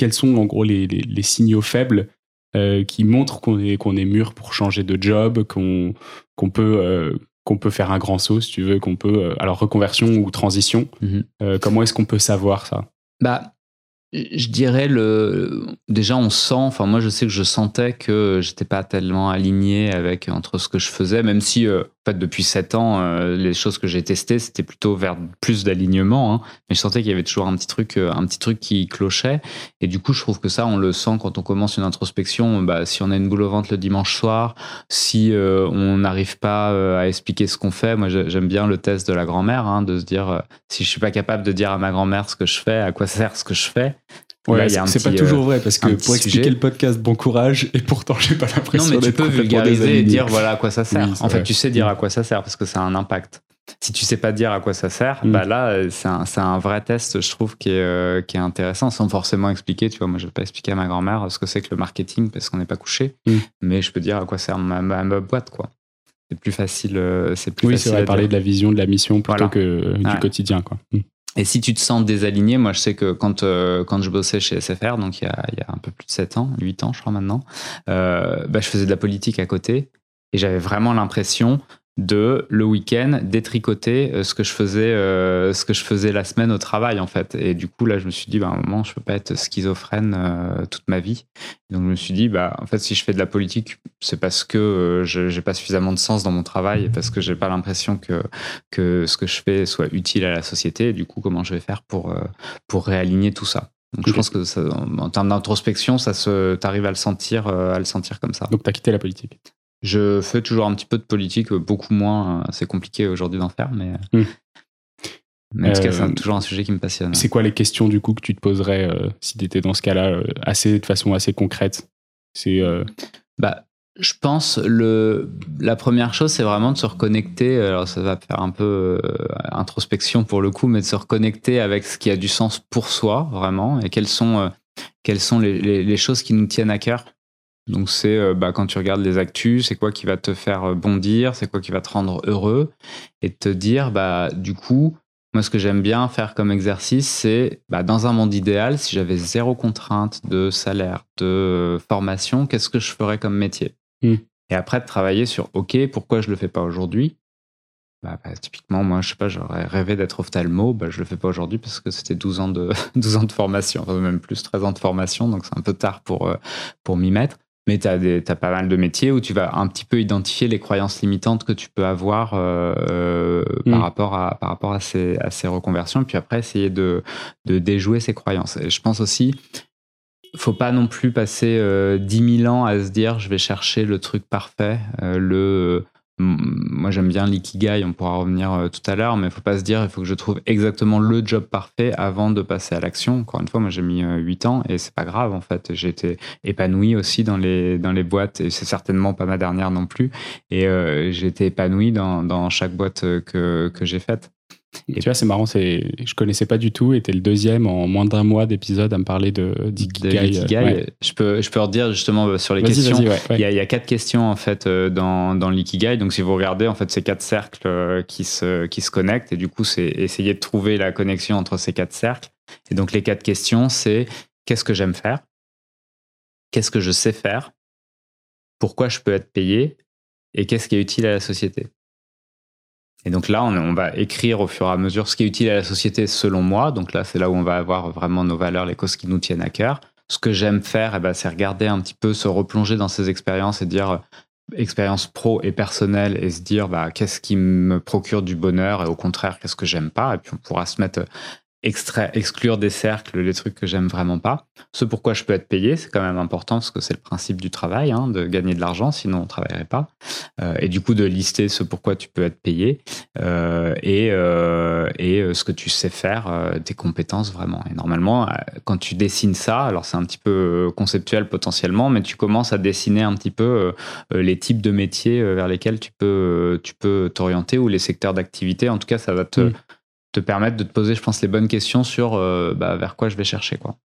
quels sont en gros les, les, signaux faibles qui montrent qu'on est, qu'on est mûr pour changer de job, qu'on qu'on peut, qu'on peut faire un grand saut, si tu veux, qu'on peut. alors, reconversion ou transition, mhm. comment est-ce qu'on peut savoir ça? Bah, je dirais le déjà on sent enfin moi je sais que je sentais que j'étais pas tellement aligné avec entre ce que je faisais même si euh, en fait depuis sept ans euh, les choses que j'ai testées c'était plutôt vers plus d'alignement hein, mais je sentais qu'il y avait toujours un petit truc euh, un petit truc qui clochait. Et du coup je trouve que ça on le sent quand on commence une introspection. Bah, si on a une boule au ventre le dimanche soir si on n'arrive pas à expliquer ce qu'on fait moi j'aime bien le test de la grand-mère hein, de se dire si je suis pas capable de dire à ma grand-mère ce que je fais à quoi sert ce que je fais Ouais, c'est pas toujours vrai parce que pour expliquer le podcast, bon courage et pourtant j'ai pas l'impression. Non, mais tu peux vulgariser et dire voilà à quoi ça sert. en fait, tu sais dire à quoi ça sert parce que ça a un impact. Si tu sais pas dire à quoi ça sert, mm. bah là c'est un, un, vrai test, je trouve, qui est, euh, qui est intéressant sans forcément expliquer. Tu vois, moi je vais pas expliquer à ma grand-mère ce que c'est que le marketing parce qu'on n'est pas couché, mm. mais je peux dire à quoi sert ma, ma, boîte quoi. C'est plus facile. Euh, c'est plus oui, c'est vrai. Parler de la vision, de la mission plutôt que du quotidien quoi. Mm. Et si tu te sens désaligné, moi je sais que quand, euh, quand je bossais chez SFR, donc il y, a, il y, a, un peu plus de 7 ans, 8 ans je crois maintenant, euh, bah, je faisais de la politique à côté. Et j'avais vraiment l'impression de le week-end détricoter euh, ce que je faisais euh, ce que je faisais la semaine au travail en fait. Et du coup là je me suis dit bah, à un moment je peux pas être schizophrène euh, toute ma vie. Donc je me suis dit bah en fait si je fais de la politique c'est parce que je j'ai pas suffisamment de sens dans mon travail et parce que j'ai pas l'impression que que ce que je fais soit utile à la société. Et du coup comment je vais faire pour pour réaligner tout ça? Donc je pense que ça, en termes d'introspection, ça se, t'arrives à le sentir, à le sentir comme ça. Donc t'as quitté la politique. Je fais toujours un petit peu de politique, beaucoup moins. C'est compliqué aujourd'hui d'en faire, mais. Hmm. en tout cas, c'est euh, toujours un sujet qui me passionne. C'est quoi les questions du coup que tu te poserais euh, si tu étais dans ce cas-là, euh, assez de façon assez concrète? C'est. Bah, je pense le la première chose, c'est vraiment de se reconnecter. Alors ça va faire un peu introspection pour le coup, mais de se reconnecter avec ce qui a du sens pour soi vraiment et quelles sont quelles sont les, les choses qui nous tiennent à cœur donc c'est euh, bah, quand tu regardes les actus, c'est quoi qui va te faire euh, bondir, c'est quoi qui va te rendre heureux, et te dire, bah, du coup, moi ce que j'aime bien faire comme exercice, c'est bah, dans un monde idéal, si j'avais zéro contrainte de salaire, de euh, formation, qu'est-ce que je ferais comme métier? Hmm. Et après de travailler sur, ok, pourquoi je le fais pas aujourd'hui? Bah, bah, typiquement, moi, je sais pas, j'aurais rêvé d'être ophtalmo, bah, je le fais pas aujourd'hui parce que c'était 12 ans de, 12 ans de formation, enfin, même plus 13 ans de formation, donc c'est un peu tard pour, pour m'y mettre mais tu as, pas mal de métiers où tu vas un petit peu identifier les croyances limitantes que tu peux avoir euh, euh, par, mm. rapport à, par rapport à ces, à ces reconversions, puis après essayer de, de déjouer ces croyances. Et je pense aussi, faut pas non plus passer euh, 10 000 ans à se dire je vais chercher le truc parfait, euh, le moi j'aime bien l'ikigai, on pourra revenir euh, tout à l'heure, mais il faut pas se dire il faut que je trouve exactement le job parfait avant de passer à l'action. Encore une fois, moi j'ai mis 8 euh, ans et c'est pas grave en fait. J'ai été épanoui aussi dans les, dans les boîtes et c'est certainement pas ma dernière non plus. Et euh, j'ai été épanoui dans, dans chaque boîte que, que j'ai faite. Et tu vois, c'est marrant, c'est, je connaissais pas du tout, et t'es le deuxième en moins d'un mois d'épisode à me parler de d'Ikigai. Je peux, je peux redire justement euh, sur les questions. il, y a, il, y a, quatre questions en fait euh, dans, dans l'Ikigai. Donc si vous regardez, en fait, c'est quatre cercles euh, qui se, qui se connectent, et du coup, c'est essayer de trouver la connexion entre ces quatre cercles. Et donc les quatre questions, c'est qu'est-ce que j'aime faire, qu'est-ce que je sais faire, pourquoi je peux être payé, et qu'est-ce qui est utile à la société? Et donc là, on, va écrire au fur et à mesure ce qui est utile à la société selon moi. Donc là, c'est là où on va avoir vraiment nos valeurs, les causes qui nous tiennent à cœur. Ce que j'aime faire, eh ben, c'est regarder un petit peu, se replonger dans ces expériences et dire euh, expérience pro et personnelle et se dire bah, qu'est-ce qui me procure du bonheur et au contraire, qu'est-ce que j'aime pas? Et puis on pourra se mettre exclure des cercles les trucs que j'aime vraiment pas. Ce pourquoi je peux être payé, c'est quand même important parce que c'est le principe du travail, hein, de gagner de l'argent, sinon on travaillerait pas. Euh, et du coup de lister ce pourquoi tu peux être payé euh, et, euh, et ce que tu sais faire, tes compétences vraiment. Et normalement, quand tu dessines ça, alors c'est un petit peu conceptuel potentiellement, mais tu commences à dessiner un petit peu les types de métiers vers lesquels tu peux tu peux t'orienter ou les secteurs d'activité. En tout cas, ça va te te permettre de te poser, je pense, les bonnes questions sur euh, bah, vers quoi je vais chercher. Quoi.